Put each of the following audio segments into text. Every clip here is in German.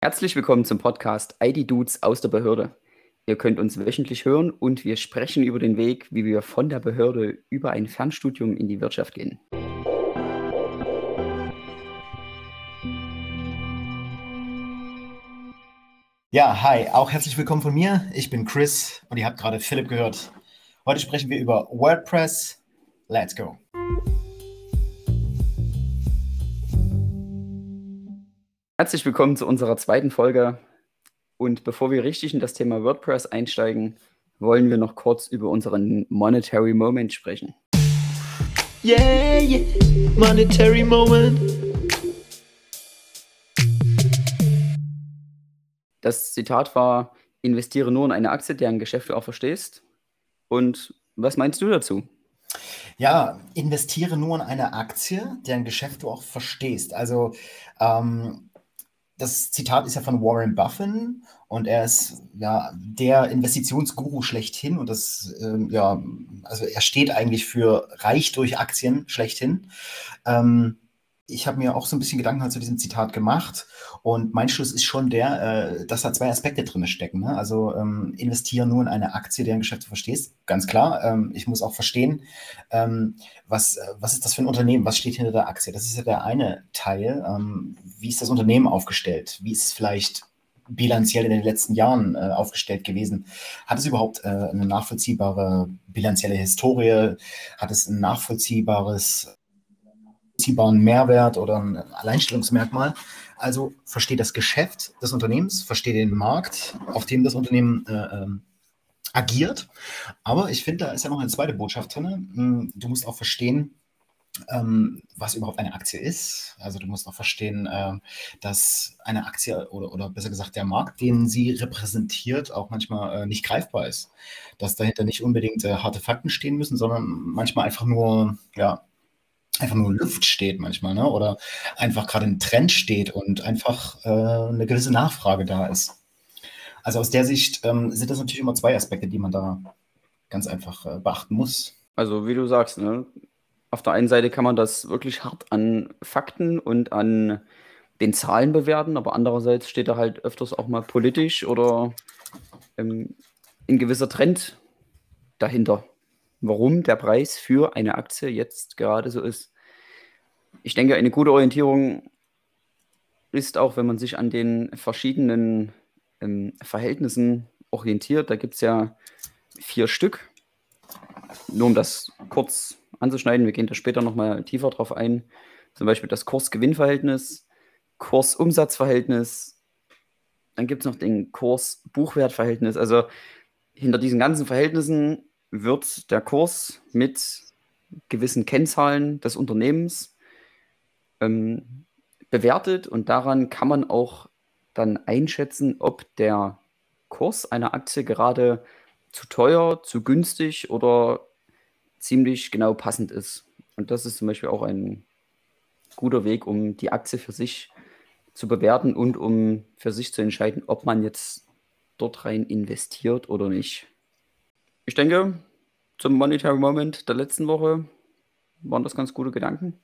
Herzlich willkommen zum Podcast ID Dudes aus der Behörde. Ihr könnt uns wöchentlich hören und wir sprechen über den Weg, wie wir von der Behörde über ein Fernstudium in die Wirtschaft gehen. Ja, hi, auch herzlich willkommen von mir. Ich bin Chris und ihr habt gerade Philipp gehört. Heute sprechen wir über WordPress. Let's go. Herzlich willkommen zu unserer zweiten Folge. Und bevor wir richtig in das Thema WordPress einsteigen, wollen wir noch kurz über unseren Monetary Moment sprechen. Yeah, yeah, monetary moment. Das Zitat war, investiere nur in eine Aktie, deren Geschäft du auch verstehst. Und was meinst du dazu? Ja, investiere nur in eine Aktie, deren Geschäft du auch verstehst. Also ähm, das Zitat ist ja von Warren Buffett und er ist ja der Investitionsguru schlechthin und das ähm, ja also er steht eigentlich für reich durch Aktien schlechthin. Ähm, ich habe mir auch so ein bisschen Gedanken halt zu diesem Zitat gemacht und mein Schluss ist schon der, äh, dass da zwei Aspekte drin stecken. Ne? Also ähm, investiere nur in eine Aktie, deren Geschäft du verstehst, ganz klar. Ähm, ich muss auch verstehen, ähm, was, äh, was ist das für ein Unternehmen, was steht hinter der Aktie. Das ist ja der eine Teil. Ähm, wie ist das Unternehmen aufgestellt? Wie ist es vielleicht bilanziell in den letzten Jahren äh, aufgestellt gewesen? Hat es überhaupt äh, eine nachvollziehbare bilanzielle Historie? Hat es ein nachvollziehbares nachvollziehbaren Mehrwert oder ein Alleinstellungsmerkmal. Also verstehe das Geschäft des Unternehmens, verstehe den Markt, auf dem das Unternehmen äh, ähm, agiert. Aber ich finde, da ist ja noch eine zweite Botschaft drin. Hm, du musst auch verstehen, ähm, was überhaupt eine Aktie ist. Also du musst auch verstehen, äh, dass eine Aktie oder, oder besser gesagt der Markt, den sie repräsentiert, auch manchmal äh, nicht greifbar ist. Dass dahinter nicht unbedingt äh, harte Fakten stehen müssen, sondern manchmal einfach nur ja, einfach nur Luft steht manchmal, ne? oder einfach gerade ein Trend steht und einfach äh, eine gewisse Nachfrage da ist. Also aus der Sicht ähm, sind das natürlich immer zwei Aspekte, die man da ganz einfach äh, beachten muss. Also wie du sagst, ne? auf der einen Seite kann man das wirklich hart an Fakten und an den Zahlen bewerten, aber andererseits steht da halt öfters auch mal politisch oder ähm, ein gewisser Trend dahinter warum der Preis für eine Aktie jetzt gerade so ist. Ich denke, eine gute Orientierung ist auch, wenn man sich an den verschiedenen ähm, Verhältnissen orientiert. Da gibt es ja vier Stück. Nur um das kurz anzuschneiden, wir gehen da später nochmal tiefer drauf ein. Zum Beispiel das Kurs-Gewinn-Verhältnis, Kurs-Umsatz-Verhältnis, dann gibt es noch den Kurs-Buchwert-Verhältnis. Also hinter diesen ganzen Verhältnissen wird der Kurs mit gewissen Kennzahlen des Unternehmens ähm, bewertet und daran kann man auch dann einschätzen, ob der Kurs einer Aktie gerade zu teuer, zu günstig oder ziemlich genau passend ist. Und das ist zum Beispiel auch ein guter Weg, um die Aktie für sich zu bewerten und um für sich zu entscheiden, ob man jetzt dort rein investiert oder nicht. Ich denke, zum Monetary Moment der letzten Woche waren das ganz gute Gedanken.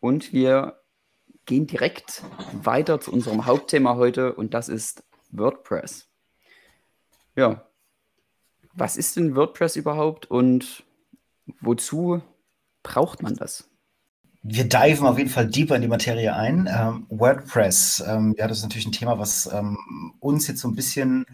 Und wir gehen direkt weiter zu unserem Hauptthema heute und das ist WordPress. Ja, was ist denn WordPress überhaupt und wozu braucht man das? Wir diven auf jeden Fall deeper in die Materie ein. Ähm, WordPress, ähm, ja, das ist natürlich ein Thema, was ähm, uns jetzt so ein bisschen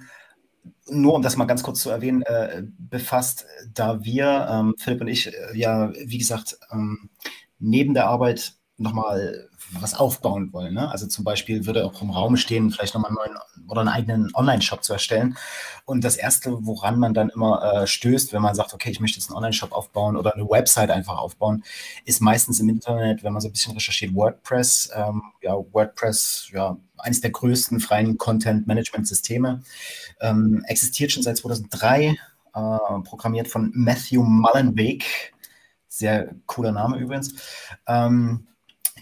nur um das mal ganz kurz zu erwähnen, äh, befasst, da wir, ähm, Philipp und ich, äh, ja, wie gesagt, ähm, neben der Arbeit nochmal was aufbauen wollen. Ne? Also zum Beispiel würde auch im Raum stehen, vielleicht nochmal einen neuen oder einen eigenen Online-Shop zu erstellen. Und das Erste, woran man dann immer äh, stößt, wenn man sagt, okay, ich möchte jetzt einen Online-Shop aufbauen oder eine Website einfach aufbauen, ist meistens im Internet, wenn man so ein bisschen recherchiert, WordPress. Ähm, ja, WordPress, ja, eines der größten freien Content-Management-Systeme. Ähm, existiert schon seit 2003, äh, programmiert von Matthew Mullenweg. Sehr cooler Name übrigens. Ähm,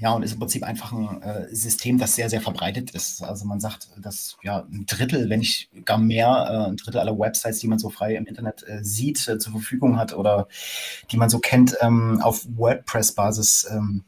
Ja, und ist im Prinzip einfach ein äh, System, das sehr, sehr verbreitet ist. Also man sagt, dass ja ein Drittel, wenn nicht gar mehr, äh, ein Drittel aller Websites, die man so frei im Internet äh, sieht, äh, zur Verfügung hat oder die man so kennt, ähm, auf WordPress-Basis ähm,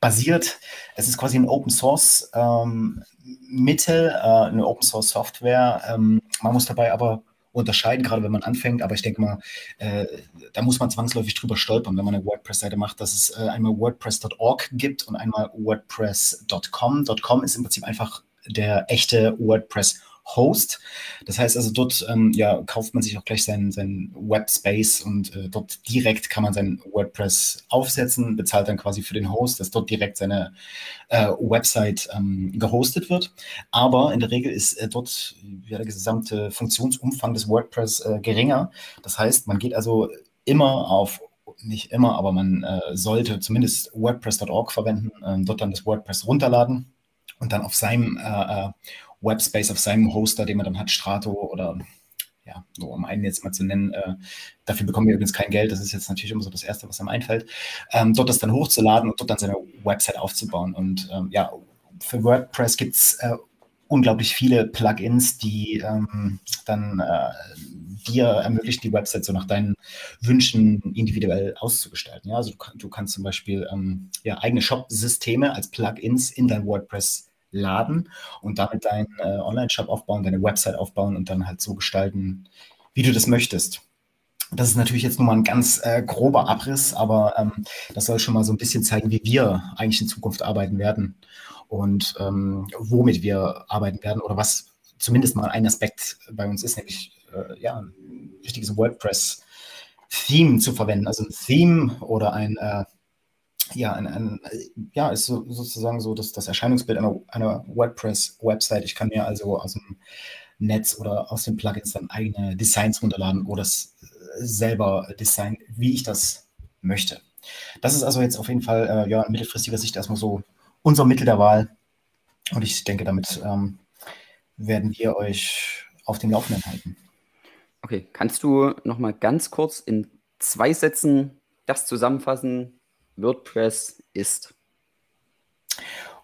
basiert. Es ist quasi ein Open Source ähm, Mittel, äh, eine Open Source Software. Ähm, man muss dabei aber unterscheiden, gerade wenn man anfängt. Aber ich denke mal, äh, da muss man zwangsläufig drüber stolpern, wenn man eine WordPress-Seite macht, dass es äh, einmal WordPress.org gibt und einmal WordPress.com. .com ist im Prinzip einfach der echte WordPress Host. Das heißt also, dort ähm, ja, kauft man sich auch gleich seinen, seinen Webspace und äh, dort direkt kann man sein WordPress aufsetzen, bezahlt dann quasi für den Host, dass dort direkt seine äh, Website ähm, gehostet wird. Aber in der Regel ist äh, dort ja, der gesamte Funktionsumfang des WordPress äh, geringer. Das heißt, man geht also immer auf nicht immer, aber man äh, sollte zumindest WordPress.org verwenden, äh, dort dann das WordPress runterladen und dann auf seinem äh, äh Webspace auf seinem Hoster, den man dann hat, Strato oder ja, so um einen jetzt mal zu nennen, äh, dafür bekommen wir übrigens kein Geld, das ist jetzt natürlich immer so das Erste, was einem einfällt, ähm, dort das dann hochzuladen und dort dann seine Website aufzubauen. Und ähm, ja, für WordPress gibt es äh, unglaublich viele Plugins, die ähm, dann äh, dir ermöglichen, die Website so nach deinen Wünschen individuell auszugestalten. Ja, also du, du kannst zum Beispiel ähm, ja, eigene Shop-Systeme als Plugins in dein WordPress laden und damit deinen äh, Online-Shop aufbauen, deine Website aufbauen und dann halt so gestalten, wie du das möchtest. Das ist natürlich jetzt nur mal ein ganz äh, grober Abriss, aber ähm, das soll schon mal so ein bisschen zeigen, wie wir eigentlich in Zukunft arbeiten werden und ähm, womit wir arbeiten werden oder was zumindest mal ein Aspekt bei uns ist, nämlich äh, ja, ein richtiges WordPress-Theme zu verwenden. Also ein Theme oder ein äh, ja, ein, ein, ja, ist so, sozusagen so das, das Erscheinungsbild einer, einer WordPress-Website. Ich kann mir also aus dem Netz oder aus den Plugins dann eigene Designs runterladen oder selber designen, wie ich das möchte. Das ist also jetzt auf jeden Fall äh, ja, in mittelfristiger Sicht erstmal so unser Mittel der Wahl. Und ich denke, damit ähm, werden wir euch auf dem Laufenden halten. Okay, kannst du noch mal ganz kurz in zwei Sätzen das zusammenfassen, WordPress ist?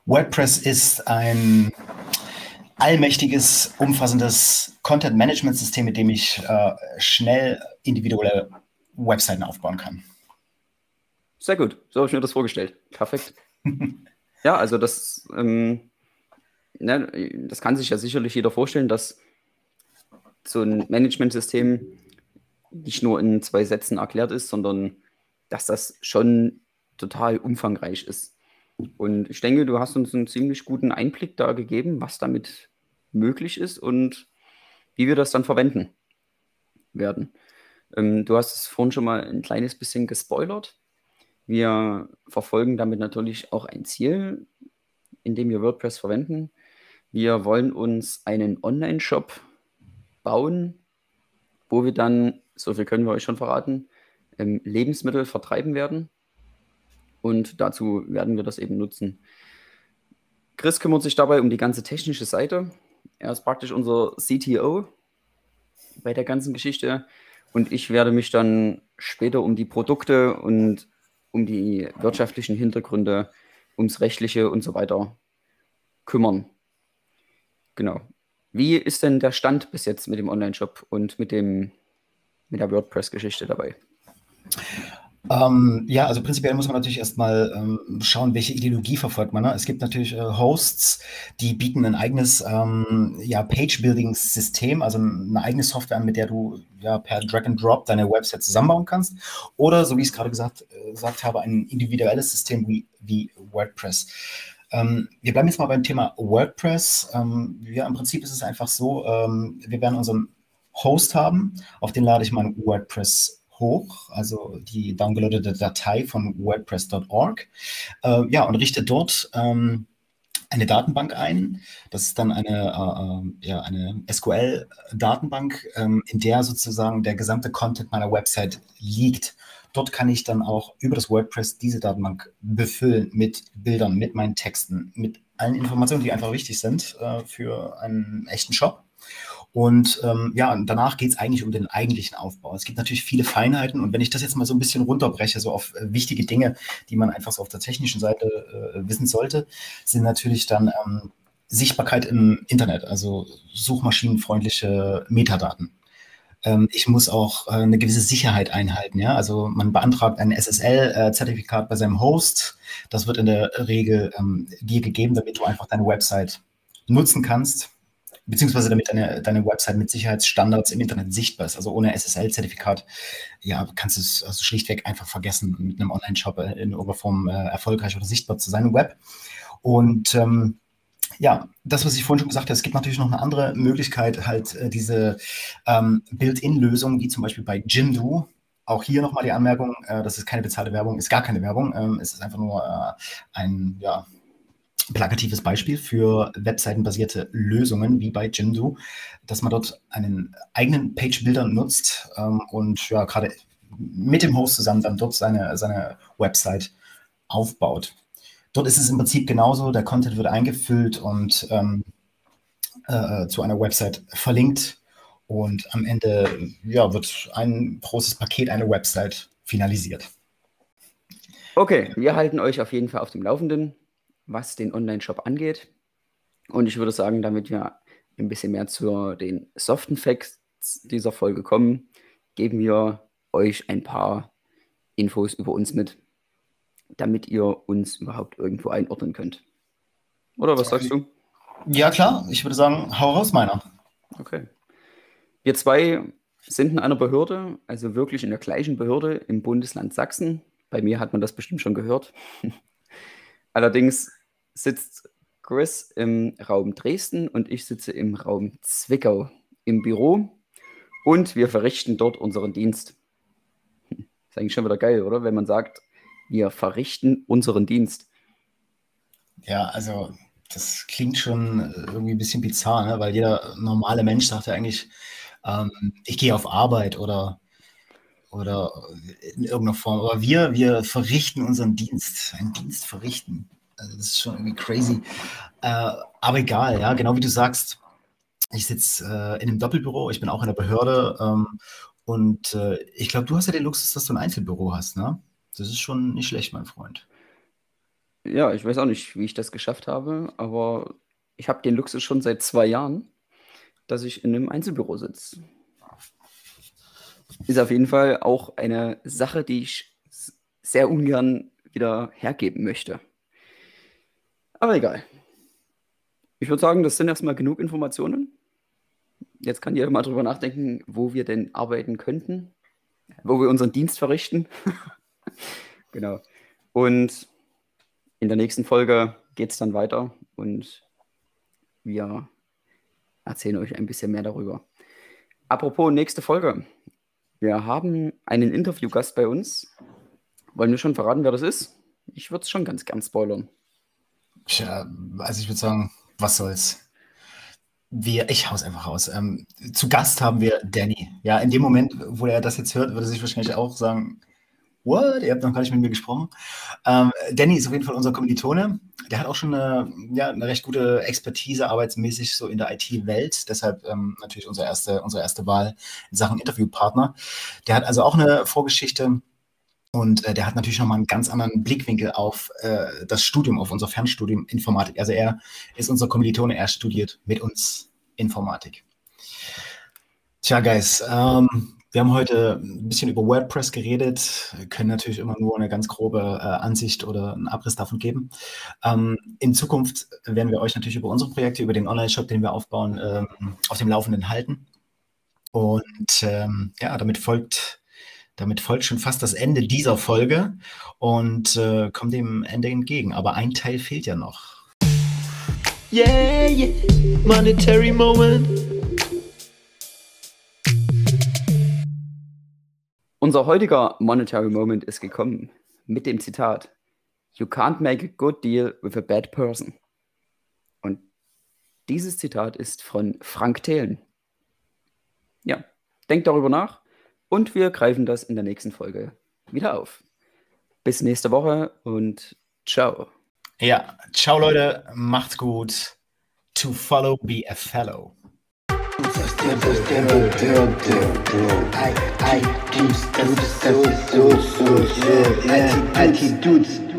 WordPress ist ein allmächtiges, umfassendes Content-Management-System, mit dem ich äh, schnell individuelle Webseiten aufbauen kann. Sehr gut, so habe ich mir das vorgestellt. Perfekt. ja, also das, ähm, ne, das kann sich ja sicherlich jeder vorstellen, dass so ein Management-System nicht nur in zwei Sätzen erklärt ist, sondern dass das schon total umfangreich ist. Und ich denke, du hast uns einen ziemlich guten Einblick da gegeben, was damit möglich ist und wie wir das dann verwenden werden. Ähm, du hast es vorhin schon mal ein kleines bisschen gespoilert. Wir verfolgen damit natürlich auch ein Ziel, in dem wir WordPress verwenden. Wir wollen uns einen Online-Shop bauen, wo wir dann, so viel können wir euch schon verraten, ähm, Lebensmittel vertreiben werden. Und dazu werden wir das eben nutzen. Chris kümmert sich dabei um die ganze technische Seite. Er ist praktisch unser CTO bei der ganzen Geschichte. Und ich werde mich dann später um die Produkte und um die wirtschaftlichen Hintergründe, ums Rechtliche und so weiter kümmern. Genau. Wie ist denn der Stand bis jetzt mit dem Online-Shop und mit, dem, mit der WordPress-Geschichte dabei? Ähm, ja, also prinzipiell muss man natürlich erstmal ähm, schauen, welche Ideologie verfolgt man. Ne? Es gibt natürlich äh, Hosts, die bieten ein eigenes ähm, ja, Page-Building-System, also eine eigene Software an, mit der du ja per Drag and Drop deine Website zusammenbauen kannst. Oder, so wie ich es gerade gesagt, äh, gesagt habe, ein individuelles System wie, wie WordPress. Ähm, wir bleiben jetzt mal beim Thema WordPress. Ähm, ja, im Prinzip ist es einfach so, ähm, wir werden unseren Host haben, auf den lade ich mein WordPress hoch, also die downgeloadete Datei von WordPress.org, äh, ja, und richte dort ähm, eine Datenbank ein. Das ist dann eine, äh, äh ja, eine SQL-Datenbank, ähm, in der sozusagen der gesamte Content meiner Website liegt. Dort kann ich dann auch über das WordPress diese Datenbank befüllen mit Bildern, mit meinen Texten, mit allen Informationen, die einfach wichtig sind äh, für einen echten Shop. Und ähm, ja, danach geht es eigentlich um den eigentlichen Aufbau. Es gibt natürlich viele Feinheiten und wenn ich das jetzt mal so ein bisschen runterbreche, so auf äh, wichtige Dinge, die man einfach so auf der technischen Seite äh, wissen sollte, sind natürlich dann ähm, Sichtbarkeit im Internet, also suchmaschinenfreundliche Metadaten. Ähm, ich muss auch äh, eine gewisse Sicherheit einhalten. Ja? Also man beantragt ein SSL-Zertifikat bei seinem Host. Das wird in der Regel ähm, dir gegeben, damit du einfach deine Website nutzen kannst, beziehungsweise damit deine, deine Website mit Sicherheitsstandards im Internet sichtbar ist. Also ohne SSL-Zertifikat, ja, kannst du es also schlichtweg einfach vergessen, mit einem Online-Shop in irgendeiner Form äh, erfolgreich oder sichtbar zu sein im Web. Und ähm, ja, das, was ich vorhin schon gesagt habe, es gibt natürlich noch eine andere Möglichkeit, halt äh, diese ähm, Build-in-Lösung, wie zum Beispiel bei Jimdo. Auch hier nochmal die Anmerkung, äh, das ist keine bezahlte Werbung, ist gar keine Werbung. Ähm, es ist einfach nur äh, ein ja, plakatives Beispiel für webseitenbasierte Lösungen wie bei Jimdo, dass man dort einen eigenen Page-Builder nutzt ähm, und ja, gerade mit dem Host zusammen dann dort seine, seine Website aufbaut. Dort ist es im Prinzip genauso, der Content wird eingefüllt und ähm, äh, zu einer Website verlinkt und am Ende ja, wird ein großes Paket, eine Website finalisiert. Okay, wir halten euch auf jeden Fall auf dem Laufenden, was den Online-Shop angeht. Und ich würde sagen, damit wir ein bisschen mehr zu den soften Facts dieser Folge kommen, geben wir euch ein paar Infos über uns mit damit ihr uns überhaupt irgendwo einordnen könnt. Oder was sagst du? Ja, klar. Ich würde sagen, hau raus, meiner. Okay. Wir zwei sind in einer Behörde, also wirklich in der gleichen Behörde im Bundesland Sachsen. Bei mir hat man das bestimmt schon gehört. Allerdings sitzt Chris im Raum Dresden und ich sitze im Raum Zwickau im Büro und wir verrichten dort unseren Dienst. Ist eigentlich schon wieder geil, oder? Wenn man sagt, wir verrichten unseren Dienst. Ja, also das klingt schon irgendwie ein bisschen bizarr, ne? weil jeder normale Mensch sagt ja eigentlich, ähm, ich gehe auf Arbeit oder, oder in irgendeiner Form. Aber wir, wir verrichten unseren Dienst, einen Dienst verrichten. Also das ist schon irgendwie crazy. Äh, aber egal, ja, genau wie du sagst, ich sitze äh, in einem Doppelbüro, ich bin auch in der Behörde ähm, und äh, ich glaube, du hast ja den Luxus, dass du ein Einzelbüro hast, ne? Das ist schon nicht schlecht, mein Freund. Ja, ich weiß auch nicht, wie ich das geschafft habe, aber ich habe den Luxus schon seit zwei Jahren, dass ich in einem Einzelbüro sitze. Ist auf jeden Fall auch eine Sache, die ich sehr ungern wieder hergeben möchte. Aber egal. Ich würde sagen, das sind erstmal genug Informationen. Jetzt kann jeder mal drüber nachdenken, wo wir denn arbeiten könnten, wo wir unseren Dienst verrichten. genau. Und in der nächsten Folge geht es dann weiter und wir erzählen euch ein bisschen mehr darüber. Apropos nächste Folge. Wir haben einen Interviewgast bei uns. Wollen wir schon verraten, wer das ist? Ich würde es schon ganz gern spoilern. Tja, also ich würde sagen, was soll's. Wir, ich hau's einfach raus. Ähm, zu Gast haben wir Danny. Ja, in dem Moment, wo er das jetzt hört, würde er sich wahrscheinlich auch sagen, What? Ihr habt noch gar nicht mit mir gesprochen. Ähm, Danny ist auf jeden Fall unser Kommilitone. Der hat auch schon eine, ja, eine recht gute Expertise arbeitsmäßig so in der IT-Welt. Deshalb ähm, natürlich unsere erste, unsere erste Wahl in Sachen Interviewpartner. Der hat also auch eine Vorgeschichte. Und äh, der hat natürlich nochmal einen ganz anderen Blickwinkel auf äh, das Studium, auf unser Fernstudium Informatik. Also er ist unser Kommilitone, er studiert mit uns Informatik. Tja, Guys, ähm, wir haben heute ein bisschen über WordPress geredet, können natürlich immer nur eine ganz grobe äh, Ansicht oder einen Abriss davon geben. Ähm, in Zukunft werden wir euch natürlich über unsere Projekte, über den Online-Shop, den wir aufbauen, ähm, auf dem Laufenden halten. Und ähm, ja, damit folgt, damit folgt schon fast das Ende dieser Folge und äh, kommt dem Ende entgegen. Aber ein Teil fehlt ja noch. Yeah, yeah, monetary moment. Unser heutiger Monetary Moment ist gekommen mit dem Zitat: You can't make a good deal with a bad person. Und dieses Zitat ist von Frank Thelen. Ja, denkt darüber nach und wir greifen das in der nächsten Folge wieder auf. Bis nächste Woche und ciao. Ja, ciao Leute, macht's gut. To follow, be a fellow. Attitudes, das ist so, so, so, so, Attitudes.